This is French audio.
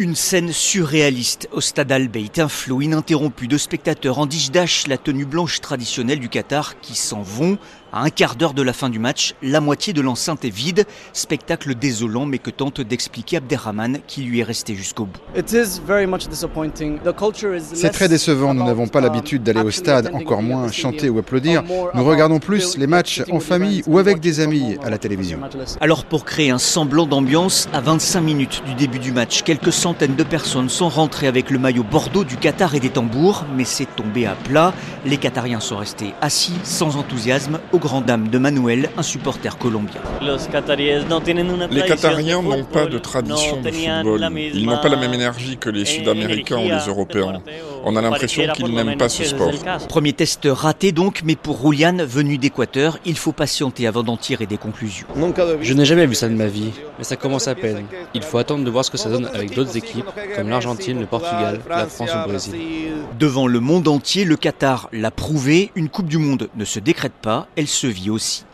Une scène surréaliste au stade Al Bayt, un flot ininterrompu de spectateurs en dish-dash, la tenue blanche traditionnelle du Qatar qui s'en vont. À un quart d'heure de la fin du match, la moitié de l'enceinte est vide. Spectacle désolant, mais que tente d'expliquer Abderrahman, qui lui est resté jusqu'au bout. C'est très décevant. Nous n'avons pas l'habitude d'aller au stade, encore moins chanter ou applaudir. Nous regardons plus les matchs en famille ou avec des amis à la télévision. Alors, pour créer un semblant d'ambiance, à 25 minutes du début du match, quelques centaines de personnes sont rentrées avec le maillot Bordeaux du Qatar et des tambours, mais c'est tombé à plat. Les Qatariens sont restés assis, sans enthousiasme, aux dames de Manuel, un supporter colombien. Les Qatariens n'ont pas de tradition de football. Ils n'ont pas la même énergie que les Sud-Américains ou les Européens. On a l'impression qu'ils n'aiment pas ce sport. Premier test raté donc, mais pour Roulian, venu d'Équateur, il faut patienter avant d'en tirer des conclusions. Je n'ai jamais vu ça de ma vie, mais ça commence à peine. Il faut attendre de voir ce que ça donne avec d'autres équipes, comme l'Argentine, le Portugal, la France ou le Brésil. Devant le monde entier, le Qatar l'a prouvé, une Coupe du Monde ne se décrète pas, elle se vit aussi.